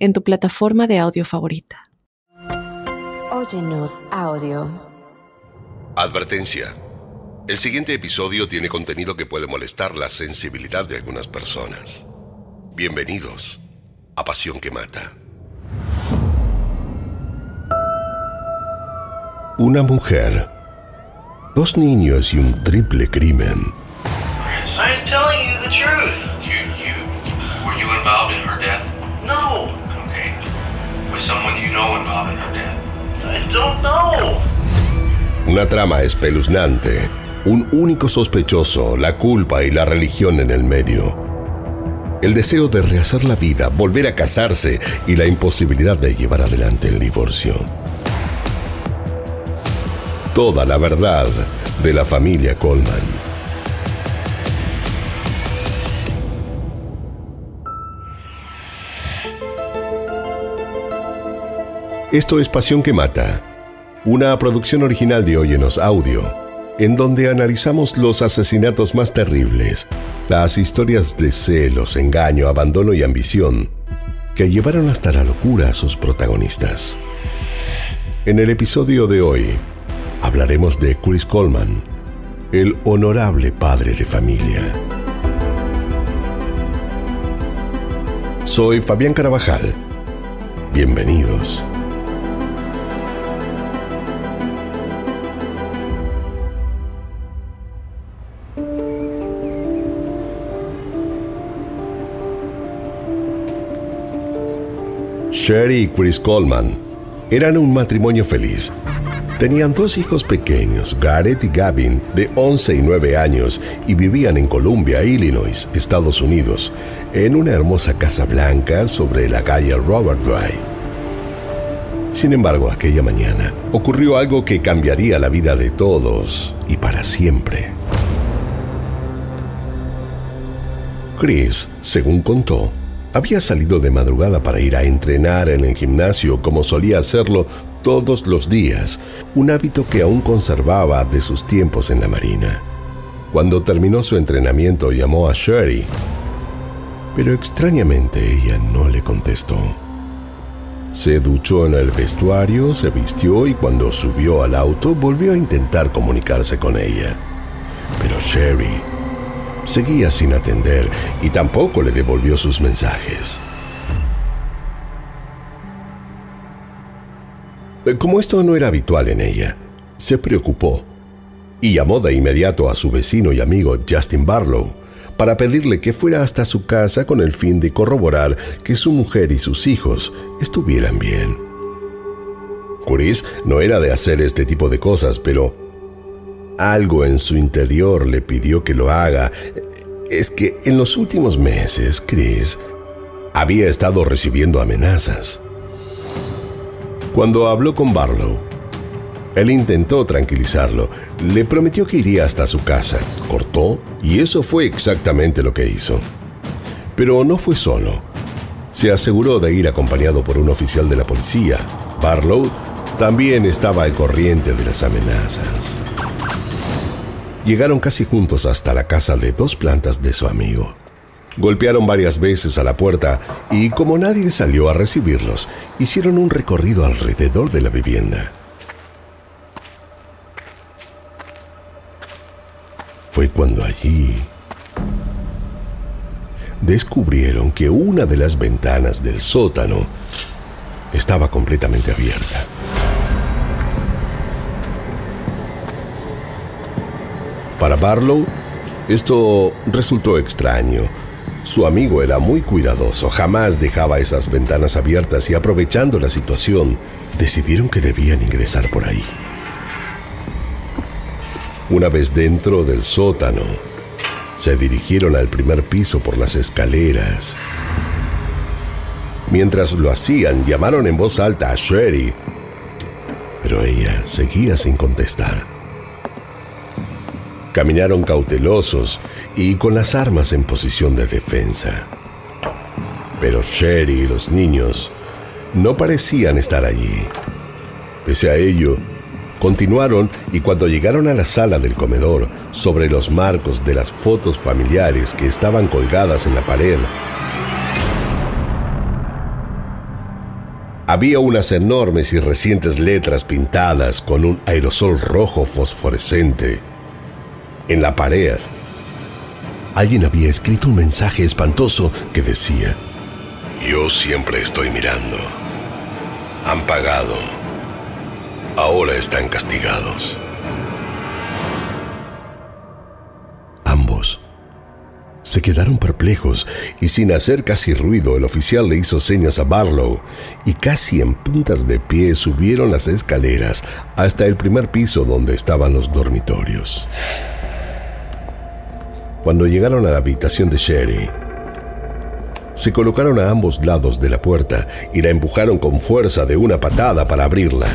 en tu plataforma de audio favorita. Óyenos audio. Advertencia. El siguiente episodio tiene contenido que puede molestar la sensibilidad de algunas personas. Bienvenidos a Pasión que Mata. Una mujer, dos niños y un triple crimen. I'm telling you the truth. Una trama espeluznante, un único sospechoso, la culpa y la religión en el medio. El deseo de rehacer la vida, volver a casarse y la imposibilidad de llevar adelante el divorcio. Toda la verdad de la familia Coleman. Esto es Pasión que Mata, una producción original de Óyenos Audio, en donde analizamos los asesinatos más terribles, las historias de celos, engaño, abandono y ambición que llevaron hasta la locura a sus protagonistas. En el episodio de hoy hablaremos de Chris Coleman, el honorable padre de familia. Soy Fabián Carabajal. Bienvenidos. Sherry y Chris Coleman eran un matrimonio feliz. Tenían dos hijos pequeños, Garrett y Gavin, de 11 y 9 años, y vivían en Columbia, Illinois, Estados Unidos, en una hermosa casa blanca sobre la calle Robert Drive. Sin embargo, aquella mañana ocurrió algo que cambiaría la vida de todos y para siempre. Chris, según contó, había salido de madrugada para ir a entrenar en el gimnasio como solía hacerlo todos los días, un hábito que aún conservaba de sus tiempos en la Marina. Cuando terminó su entrenamiento llamó a Sherry, pero extrañamente ella no le contestó. Se duchó en el vestuario, se vistió y cuando subió al auto volvió a intentar comunicarse con ella. Pero Sherry seguía sin atender y tampoco le devolvió sus mensajes. Como esto no era habitual en ella, se preocupó y llamó de inmediato a su vecino y amigo Justin Barlow para pedirle que fuera hasta su casa con el fin de corroborar que su mujer y sus hijos estuvieran bien. Chris no era de hacer este tipo de cosas, pero algo en su interior le pidió que lo haga. Es que en los últimos meses, Chris había estado recibiendo amenazas. Cuando habló con Barlow, él intentó tranquilizarlo, le prometió que iría hasta su casa, cortó y eso fue exactamente lo que hizo. Pero no fue solo. Se aseguró de ir acompañado por un oficial de la policía. Barlow también estaba al corriente de las amenazas. Llegaron casi juntos hasta la casa de dos plantas de su amigo. Golpearon varias veces a la puerta y como nadie salió a recibirlos, hicieron un recorrido alrededor de la vivienda. Fue cuando allí descubrieron que una de las ventanas del sótano estaba completamente abierta. Para Barlow, esto resultó extraño. Su amigo era muy cuidadoso, jamás dejaba esas ventanas abiertas y aprovechando la situación, decidieron que debían ingresar por ahí. Una vez dentro del sótano, se dirigieron al primer piso por las escaleras Mientras lo hacían, llamaron en voz alta a Sherry, pero ella seguía sin contestar. Caminaron cautelosos y con las armas en posición de defensa. Pero Sherry y los niños no parecían estar allí. Pese a ello, continuaron y cuando llegaron a la sala del comedor, sobre los marcos de las fotos familiares que estaban colgadas en la pared, había unas enormes y recientes letras pintadas con un aerosol rojo fosforescente. En la pared, alguien había escrito un mensaje espantoso que decía, Yo siempre estoy mirando. Han pagado. Ahora están castigados. Ambos se quedaron perplejos y sin hacer casi ruido el oficial le hizo señas a Barlow y casi en puntas de pie subieron las escaleras hasta el primer piso donde estaban los dormitorios. Cuando llegaron a la habitación de Sherry, se colocaron a ambos lados de la puerta y la empujaron con fuerza de una patada para abrirla.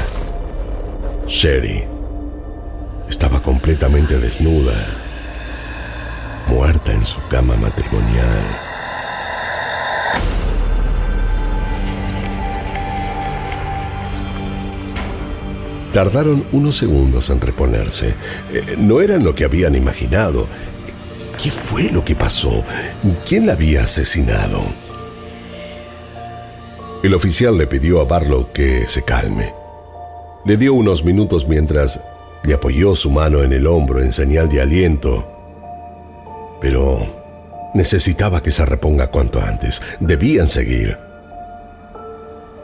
Sherry estaba completamente desnuda muerta en su cama matrimonial. Tardaron unos segundos en reponerse. Eh, no eran lo que habían imaginado. ¿Qué fue lo que pasó? ¿Quién la había asesinado? El oficial le pidió a Barlow que se calme. Le dio unos minutos mientras le apoyó su mano en el hombro en señal de aliento pero necesitaba que se reponga cuanto antes. Debían seguir.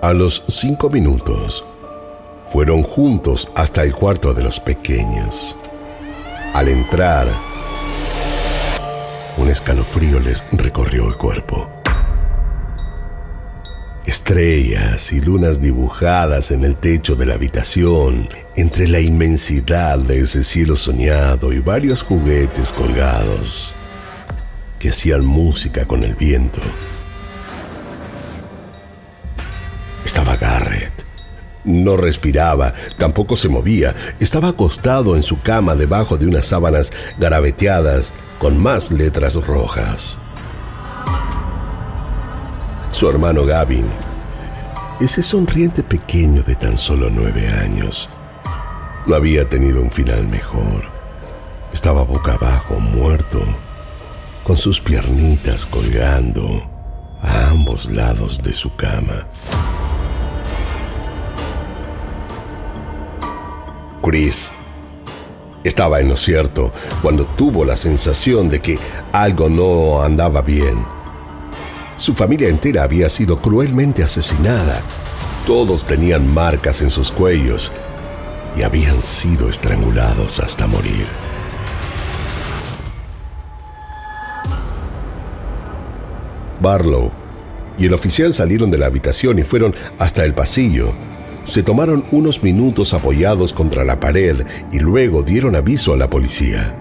A los cinco minutos, fueron juntos hasta el cuarto de los pequeños. Al entrar, un escalofrío les recorrió el cuerpo. Estrellas y lunas dibujadas en el techo de la habitación, entre la inmensidad de ese cielo soñado y varios juguetes colgados que hacían música con el viento. Estaba Garrett. No respiraba, tampoco se movía. Estaba acostado en su cama debajo de unas sábanas garabeteadas con más letras rojas. Su hermano Gavin, ese sonriente pequeño de tan solo nueve años, no había tenido un final mejor. Estaba boca abajo, muerto con sus piernitas colgando a ambos lados de su cama. Chris estaba en lo cierto cuando tuvo la sensación de que algo no andaba bien. Su familia entera había sido cruelmente asesinada. Todos tenían marcas en sus cuellos y habían sido estrangulados hasta morir. Barlow y el oficial salieron de la habitación y fueron hasta el pasillo. Se tomaron unos minutos apoyados contra la pared y luego dieron aviso a la policía.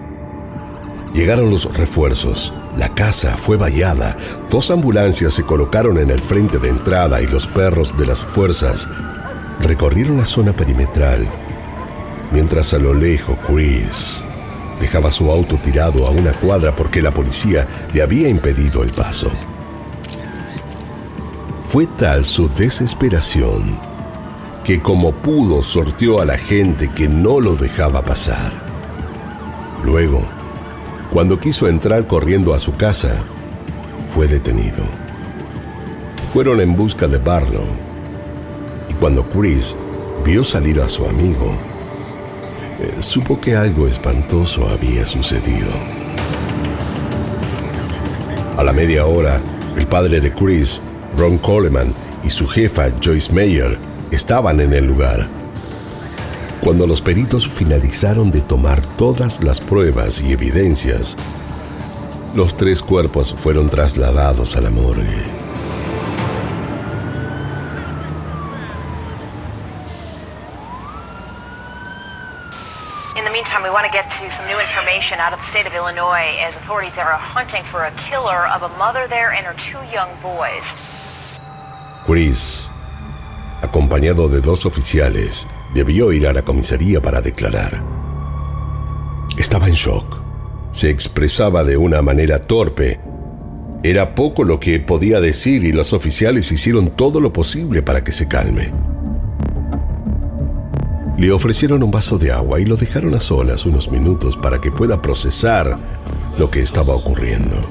Llegaron los refuerzos, la casa fue vallada, dos ambulancias se colocaron en el frente de entrada y los perros de las fuerzas recorrieron la zona perimetral, mientras a lo lejos Chris dejaba su auto tirado a una cuadra porque la policía le había impedido el paso. Fue tal su desesperación que como pudo sorteó a la gente que no lo dejaba pasar. Luego, cuando quiso entrar corriendo a su casa, fue detenido. Fueron en busca de Barlow y cuando Chris vio salir a su amigo, eh, supo que algo espantoso había sucedido. A la media hora, el padre de Chris Ron Coleman y su jefa Joyce Mayer estaban en el lugar. Cuando los peritos finalizaron de tomar todas las pruebas y evidencias, los tres cuerpos fueron trasladados a la morgue. In the meantime, we want to get to some new information out of the state of Illinois as authorities are hunting for a killer of a mother there and her two young boys. Chris, acompañado de dos oficiales, debió ir a la comisaría para declarar. Estaba en shock. Se expresaba de una manera torpe. Era poco lo que podía decir y los oficiales hicieron todo lo posible para que se calme. Le ofrecieron un vaso de agua y lo dejaron a solas unos minutos para que pueda procesar lo que estaba ocurriendo.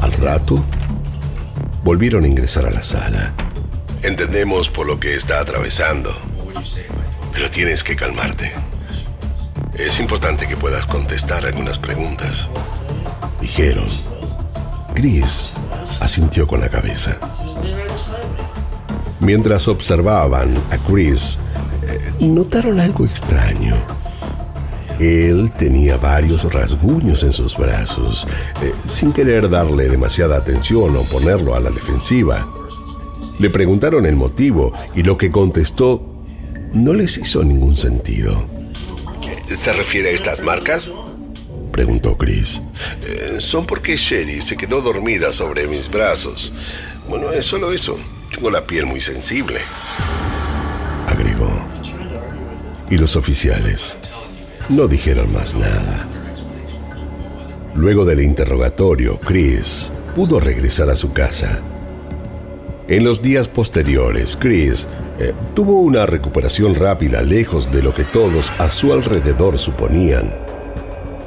Al rato, volvieron a ingresar a la sala. Entendemos por lo que está atravesando, pero tienes que calmarte. Es importante que puedas contestar algunas preguntas. Dijeron. Chris asintió con la cabeza. Mientras observaban a Chris, eh, notaron algo extraño. Él tenía varios rasguños en sus brazos, eh, sin querer darle demasiada atención o ponerlo a la defensiva. Le preguntaron el motivo y lo que contestó no les hizo ningún sentido. ¿Se refiere a estas marcas? Preguntó Chris. Eh, son porque Sherry se quedó dormida sobre mis brazos. Bueno, es solo eso. Tengo la piel muy sensible. Agregó. Y los oficiales no dijeron más nada. Luego del interrogatorio, Chris pudo regresar a su casa. En los días posteriores, Chris eh, tuvo una recuperación rápida lejos de lo que todos a su alrededor suponían.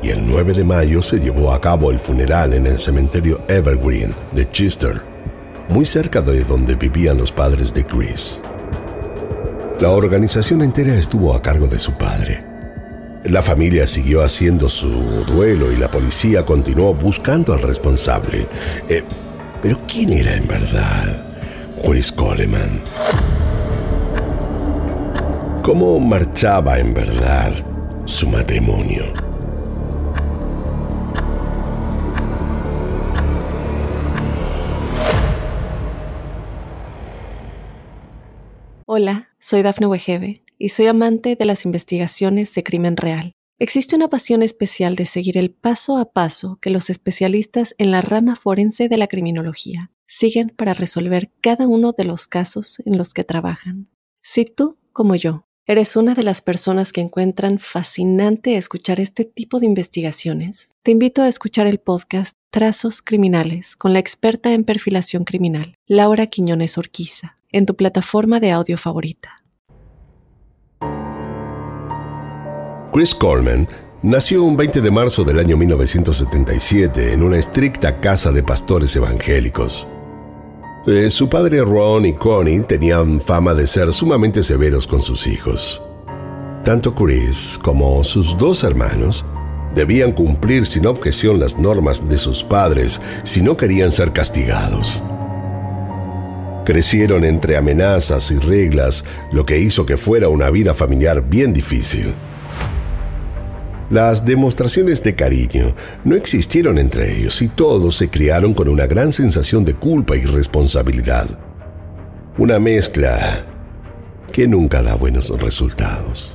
Y el 9 de mayo se llevó a cabo el funeral en el cementerio Evergreen de Chester, muy cerca de donde vivían los padres de Chris. La organización entera estuvo a cargo de su padre. La familia siguió haciendo su duelo y la policía continuó buscando al responsable. Eh, pero ¿quién era en verdad? Chris Coleman. ¿Cómo marchaba en verdad su matrimonio? Hola, soy Dafne Wegebe y soy amante de las investigaciones de crimen real. Existe una pasión especial de seguir el paso a paso que los especialistas en la rama forense de la criminología siguen para resolver cada uno de los casos en los que trabajan. Si tú, como yo, eres una de las personas que encuentran fascinante escuchar este tipo de investigaciones, te invito a escuchar el podcast Trazos Criminales con la experta en perfilación criminal, Laura Quiñones Orquiza, en tu plataforma de audio favorita. Chris Coleman nació un 20 de marzo del año 1977 en una estricta casa de pastores evangélicos. Eh, su padre Ron y Connie tenían fama de ser sumamente severos con sus hijos. Tanto Chris como sus dos hermanos debían cumplir sin objeción las normas de sus padres si no querían ser castigados. Crecieron entre amenazas y reglas, lo que hizo que fuera una vida familiar bien difícil. Las demostraciones de cariño no existieron entre ellos y todos se criaron con una gran sensación de culpa y responsabilidad. Una mezcla que nunca da buenos resultados.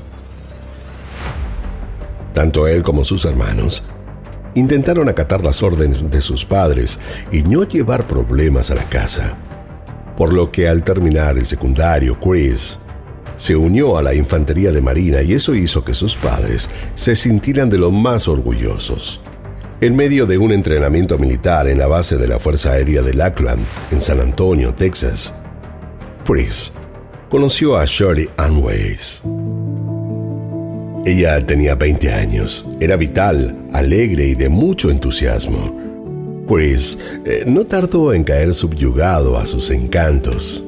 Tanto él como sus hermanos intentaron acatar las órdenes de sus padres y no llevar problemas a la casa. Por lo que al terminar el secundario, Chris se unió a la infantería de Marina y eso hizo que sus padres se sintieran de lo más orgullosos. En medio de un entrenamiento militar en la base de la Fuerza Aérea de Lackland, en San Antonio, Texas, Chris conoció a Shirley Ann Weiss. Ella tenía 20 años, era vital, alegre y de mucho entusiasmo. Chris eh, no tardó en caer subyugado a sus encantos.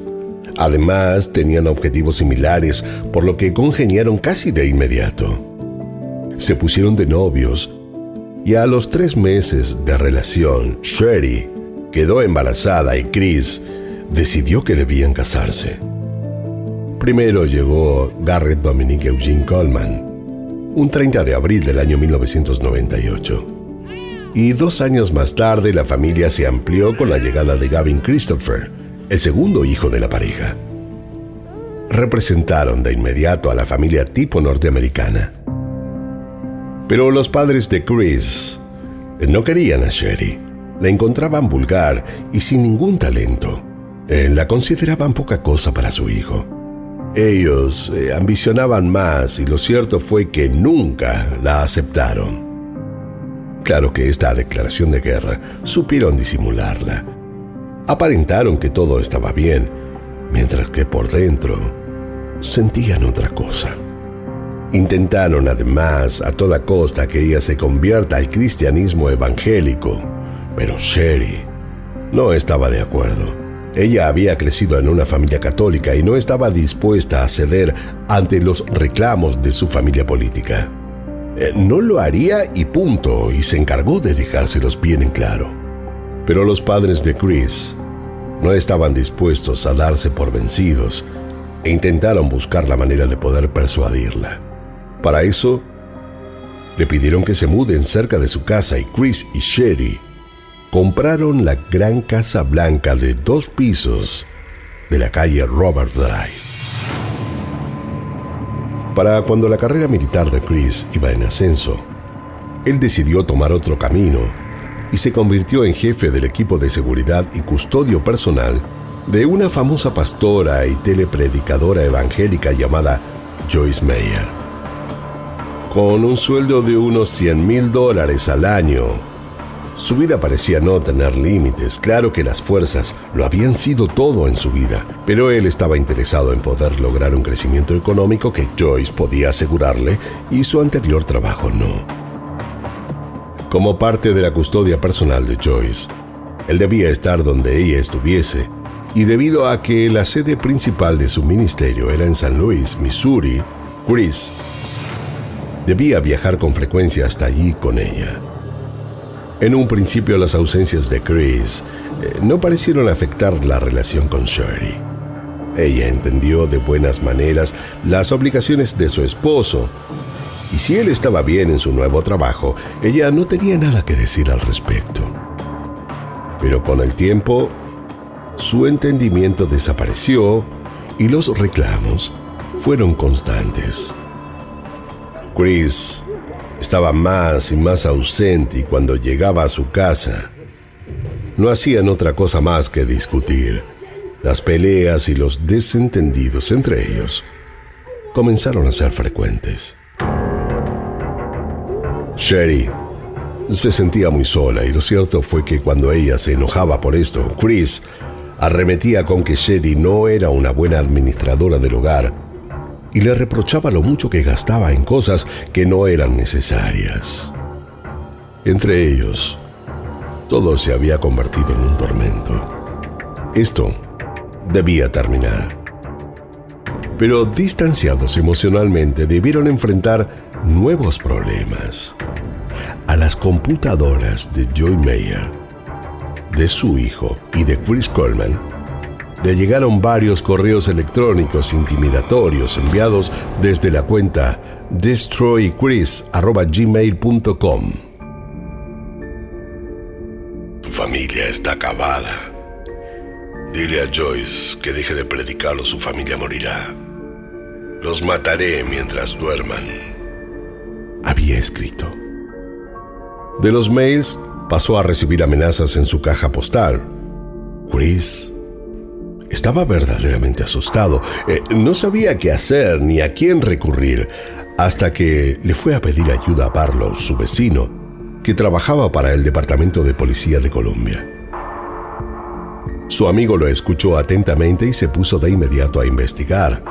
Además, tenían objetivos similares, por lo que congeniaron casi de inmediato. Se pusieron de novios y a los tres meses de relación, Sherry quedó embarazada y Chris decidió que debían casarse. Primero llegó Garrett Dominique Eugene Coleman, un 30 de abril del año 1998. Y dos años más tarde la familia se amplió con la llegada de Gavin Christopher, el segundo hijo de la pareja. Representaron de inmediato a la familia tipo norteamericana. Pero los padres de Chris no querían a Sherry. La encontraban vulgar y sin ningún talento. Eh, la consideraban poca cosa para su hijo. Ellos eh, ambicionaban más y lo cierto fue que nunca la aceptaron. Claro que esta declaración de guerra supieron disimularla. Aparentaron que todo estaba bien, mientras que por dentro sentían otra cosa. Intentaron además a toda costa que ella se convierta al cristianismo evangélico, pero Sherry no estaba de acuerdo. Ella había crecido en una familia católica y no estaba dispuesta a ceder ante los reclamos de su familia política. Eh, no lo haría y punto, y se encargó de dejárselos bien en claro. Pero los padres de Chris no estaban dispuestos a darse por vencidos e intentaron buscar la manera de poder persuadirla. Para eso, le pidieron que se muden cerca de su casa y Chris y Sherry compraron la gran casa blanca de dos pisos de la calle Robert Drive. Para cuando la carrera militar de Chris iba en ascenso, él decidió tomar otro camino y se convirtió en jefe del equipo de seguridad y custodio personal de una famosa pastora y telepredicadora evangélica llamada Joyce Meyer con un sueldo de unos 100 mil dólares al año. Su vida parecía no tener límites, claro que las fuerzas lo habían sido todo en su vida, pero él estaba interesado en poder lograr un crecimiento económico que Joyce podía asegurarle y su anterior trabajo no. Como parte de la custodia personal de Joyce, él debía estar donde ella estuviese, y debido a que la sede principal de su ministerio era en San Luis, Missouri, Chris Debía viajar con frecuencia hasta allí con ella. En un principio las ausencias de Chris eh, no parecieron afectar la relación con Sherry. Ella entendió de buenas maneras las obligaciones de su esposo, y si él estaba bien en su nuevo trabajo, ella no tenía nada que decir al respecto. Pero con el tiempo, su entendimiento desapareció y los reclamos fueron constantes. Chris estaba más y más ausente y cuando llegaba a su casa, no hacían otra cosa más que discutir. Las peleas y los desentendidos entre ellos comenzaron a ser frecuentes. Sherry se sentía muy sola y lo cierto fue que cuando ella se enojaba por esto, Chris arremetía con que Sherry no era una buena administradora del hogar y le reprochaba lo mucho que gastaba en cosas que no eran necesarias. Entre ellos, todo se había convertido en un tormento. Esto debía terminar. Pero distanciados emocionalmente debieron enfrentar nuevos problemas. A las computadoras de Joy Mayer, de su hijo y de Chris Coleman le llegaron varios correos electrónicos intimidatorios enviados desde la cuenta destroychris.gmail.com. Tu familia está acabada. Dile a Joyce que deje de predicarlo, su familia morirá. Los mataré mientras duerman. Había escrito. De los mails pasó a recibir amenazas en su caja postal. Chris estaba verdaderamente asustado. Eh, no sabía qué hacer ni a quién recurrir hasta que le fue a pedir ayuda a Barlow, su vecino, que trabajaba para el Departamento de Policía de Colombia. Su amigo lo escuchó atentamente y se puso de inmediato a investigar.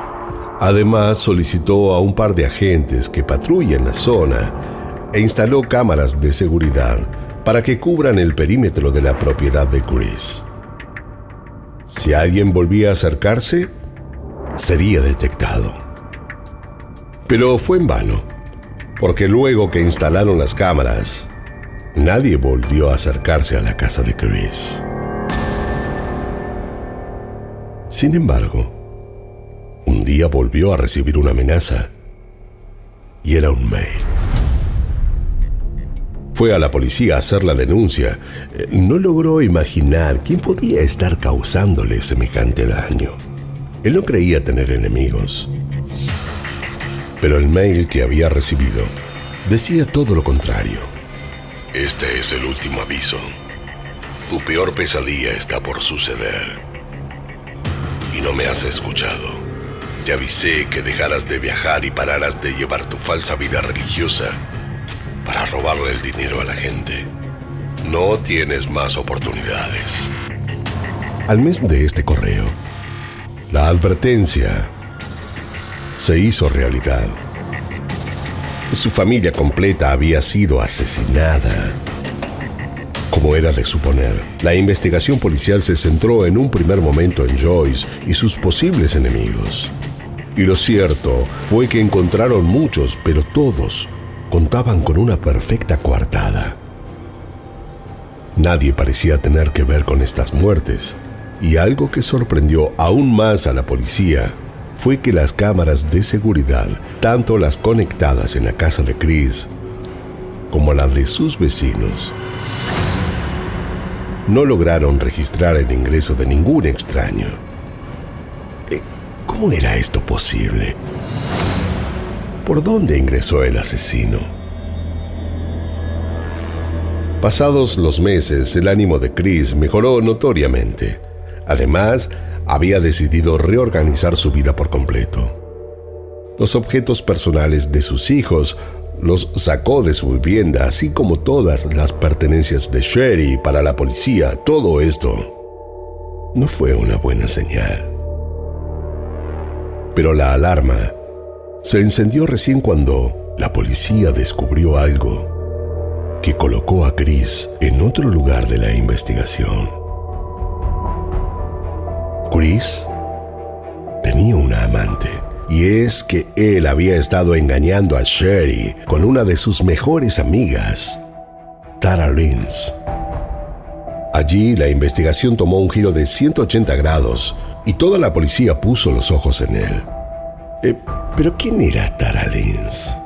Además, solicitó a un par de agentes que patrullen la zona e instaló cámaras de seguridad para que cubran el perímetro de la propiedad de Chris. Si alguien volvía a acercarse, sería detectado. Pero fue en vano, porque luego que instalaron las cámaras, nadie volvió a acercarse a la casa de Chris. Sin embargo, un día volvió a recibir una amenaza y era un mail. Fue a la policía a hacer la denuncia. Eh, no logró imaginar quién podía estar causándole semejante daño. Él no creía tener enemigos. Pero el mail que había recibido decía todo lo contrario. Este es el último aviso. Tu peor pesadilla está por suceder. y no me has escuchado. Te avisé que dejaras de viajar y pararas de llevar tu falsa vida religiosa para robarle el dinero a la gente. No tienes más oportunidades. Al mes de este correo, la advertencia se hizo realidad. Su familia completa había sido asesinada. Como era de suponer, la investigación policial se centró en un primer momento en Joyce y sus posibles enemigos. Y lo cierto fue que encontraron muchos, pero todos contaban con una perfecta coartada. Nadie parecía tener que ver con estas muertes, y algo que sorprendió aún más a la policía fue que las cámaras de seguridad, tanto las conectadas en la casa de Chris como las de sus vecinos, no lograron registrar el ingreso de ningún extraño. Eh, ¿Cómo era esto posible? ¿Por dónde ingresó el asesino? Pasados los meses, el ánimo de Chris mejoró notoriamente. Además, había decidido reorganizar su vida por completo. Los objetos personales de sus hijos los sacó de su vivienda, así como todas las pertenencias de Sherry para la policía. Todo esto no fue una buena señal. Pero la alarma se encendió recién cuando la policía descubrió algo que colocó a Chris en otro lugar de la investigación. Chris tenía una amante. Y es que él había estado engañando a Sherry con una de sus mejores amigas, Tara Lins. Allí la investigación tomó un giro de 180 grados y toda la policía puso los ojos en él. Eh, ¿Pero quién era Tara Lins?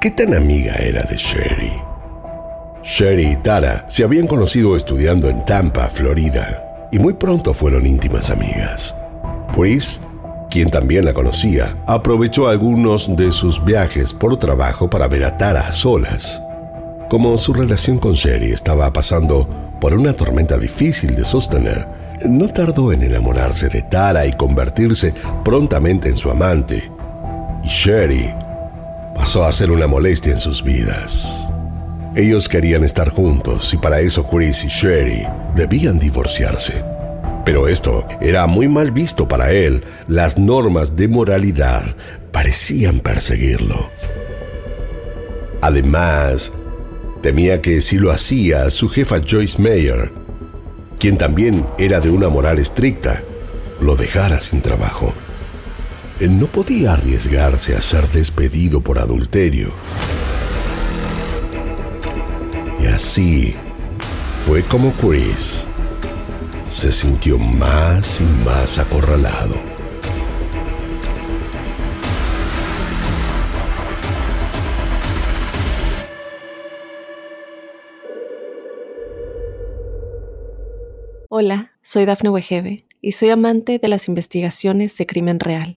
¿Qué tan amiga era de Sherry? Sherry y Tara se habían conocido estudiando en Tampa, Florida y muy pronto fueron íntimas amigas. Chris, quien también la conocía, aprovechó algunos de sus viajes por trabajo para ver a Tara a solas. Como su relación con Sherry estaba pasando por una tormenta difícil de sostener, no tardó en enamorarse de Tara y convertirse prontamente en su amante. Y Sherry pasó a ser una molestia en sus vidas. Ellos querían estar juntos y para eso Chris y Sherry debían divorciarse. Pero esto era muy mal visto para él. Las normas de moralidad parecían perseguirlo. Además, temía que si lo hacía, su jefa Joyce Mayer, quien también era de una moral estricta, lo dejara sin trabajo. Él no podía arriesgarse a ser despedido por adulterio. Y así fue como Chris se sintió más y más acorralado. Hola, soy Dafne Wegebe y soy amante de las investigaciones de crimen real.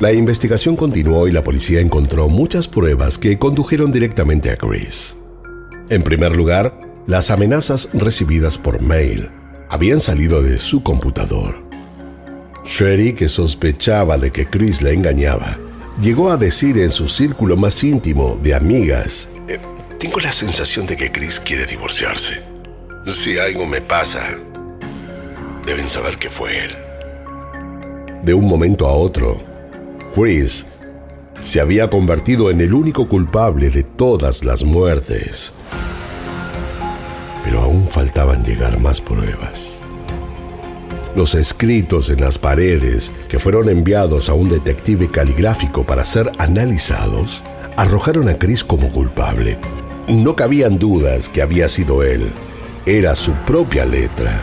La investigación continuó y la policía encontró muchas pruebas que condujeron directamente a Chris. En primer lugar, las amenazas recibidas por mail habían salido de su computador. Sherry, que sospechaba de que Chris la engañaba, llegó a decir en su círculo más íntimo de amigas, eh, tengo la sensación de que Chris quiere divorciarse. Si algo me pasa, deben saber que fue él. De un momento a otro, Chris se había convertido en el único culpable de todas las muertes. Pero aún faltaban llegar más pruebas. Los escritos en las paredes que fueron enviados a un detective caligráfico para ser analizados arrojaron a Chris como culpable. No cabían dudas que había sido él. Era su propia letra.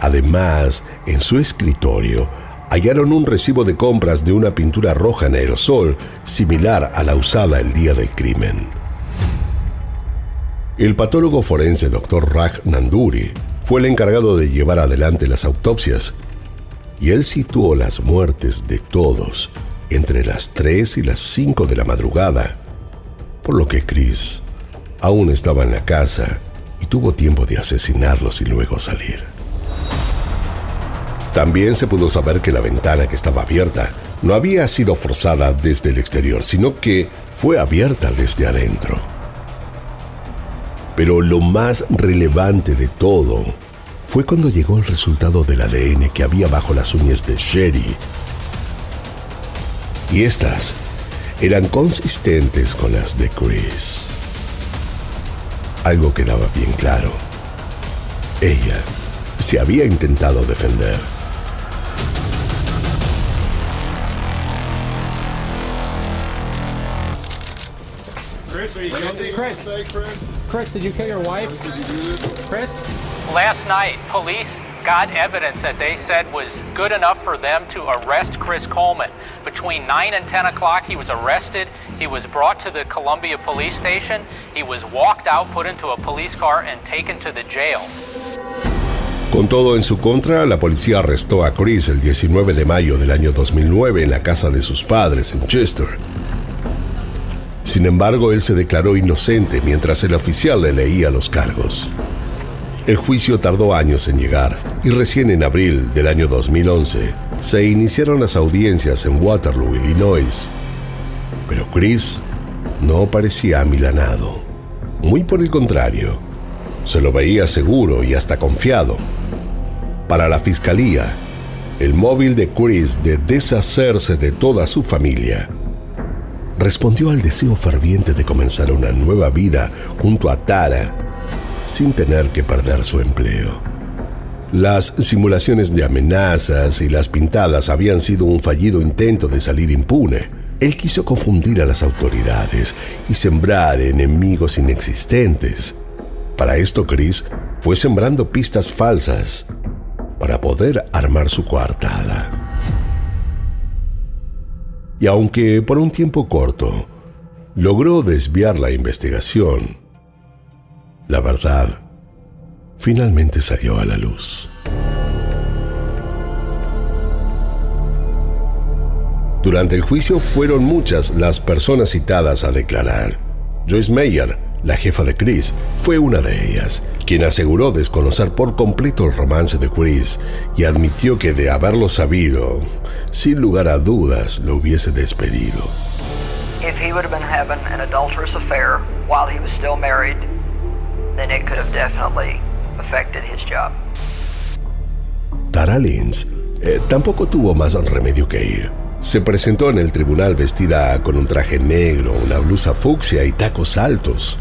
Además, en su escritorio hallaron un recibo de compras de una pintura roja en aerosol similar a la usada el día del crimen. El patólogo forense Dr. Raj Nanduri fue el encargado de llevar adelante las autopsias y él situó las muertes de todos entre las 3 y las 5 de la madrugada, por lo que Chris aún estaba en la casa y tuvo tiempo de asesinarlos y luego salir. También se pudo saber que la ventana que estaba abierta no había sido forzada desde el exterior, sino que fue abierta desde adentro. Pero lo más relevante de todo fue cuando llegó el resultado del ADN que había bajo las uñas de Sherry. Y estas eran consistentes con las de Chris. Algo quedaba bien claro. Ella se había intentado defender. Chris, are you guilty? Chris, say, Chris. Chris, did you kill your wife? Did you do this? Chris? Last night, police got evidence that they said was good enough for them to arrest Chris Coleman. Between 9 and 10 o'clock, he was arrested. He was brought to the Columbia police station. He was walked out, put into a police car, and taken to the jail. Con todo en su contra, la policía arrestó a Chris el 19 de mayo del año 2009 en la casa de sus padres en Chester. Sin embargo, él se declaró inocente mientras el oficial le leía los cargos. El juicio tardó años en llegar y recién en abril del año 2011 se iniciaron las audiencias en Waterloo, Illinois. Pero Chris no parecía amilanado. Muy por el contrario, se lo veía seguro y hasta confiado. Para la fiscalía, el móvil de Chris de deshacerse de toda su familia respondió al deseo ferviente de comenzar una nueva vida junto a Tara sin tener que perder su empleo. Las simulaciones de amenazas y las pintadas habían sido un fallido intento de salir impune. Él quiso confundir a las autoridades y sembrar enemigos inexistentes. Para esto Chris fue sembrando pistas falsas para poder armar su coartada. Y aunque por un tiempo corto logró desviar la investigación, la verdad finalmente salió a la luz. Durante el juicio fueron muchas las personas citadas a declarar. Joyce Meyer, la jefa de Chris, fue una de ellas, quien aseguró desconocer por completo el romance de Chris y admitió que de haberlo sabido, sin lugar a dudas lo hubiese despedido. If he would have been having an adulterous affair while he was still married, then it could have definitely affected his job. Tara Lynch eh, tampoco tuvo más remedio que ir. Se presentó en el tribunal vestida con un traje negro, una blusa fucsia y tacos altos.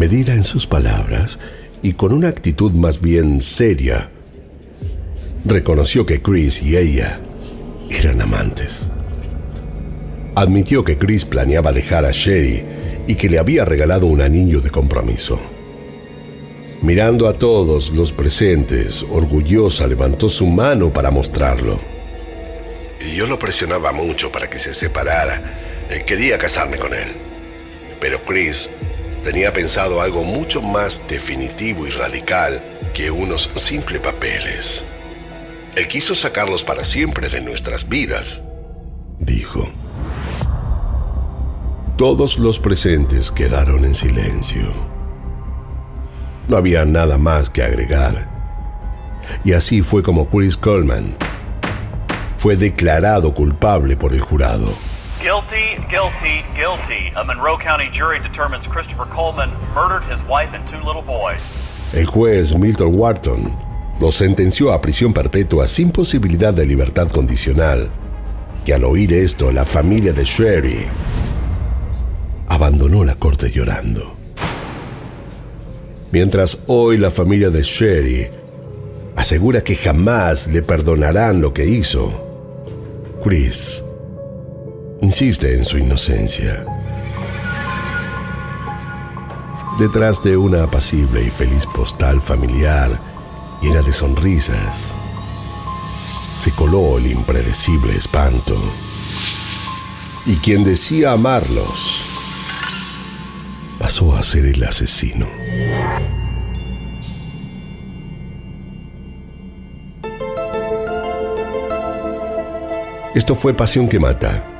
Medida en sus palabras y con una actitud más bien seria, reconoció que Chris y ella eran amantes. Admitió que Chris planeaba dejar a Sherry y que le había regalado un anillo de compromiso. Mirando a todos los presentes, orgullosa levantó su mano para mostrarlo. Yo lo presionaba mucho para que se separara. Eh, Quería casarme con él. Pero Chris tenía pensado algo mucho más definitivo y radical que unos simples papeles. Él quiso sacarlos para siempre de nuestras vidas, dijo. Todos los presentes quedaron en silencio. No había nada más que agregar. Y así fue como Chris Coleman fue declarado culpable por el jurado. Guilty, guilty, guilty. A Monroe County jury determines Christopher Coleman murdered his wife and two little boys. El juez Milton Wharton lo sentenció a prisión perpetua sin posibilidad de libertad condicional. Y al oír esto, la familia de Sherry abandonó la corte llorando. Mientras hoy la familia de Sherry asegura que jamás le perdonarán lo que hizo, Chris insiste en su inocencia. Detrás de una apacible y feliz postal familiar llena de sonrisas, se coló el impredecible espanto. Y quien decía amarlos, pasó a ser el asesino. Esto fue Pasión que Mata,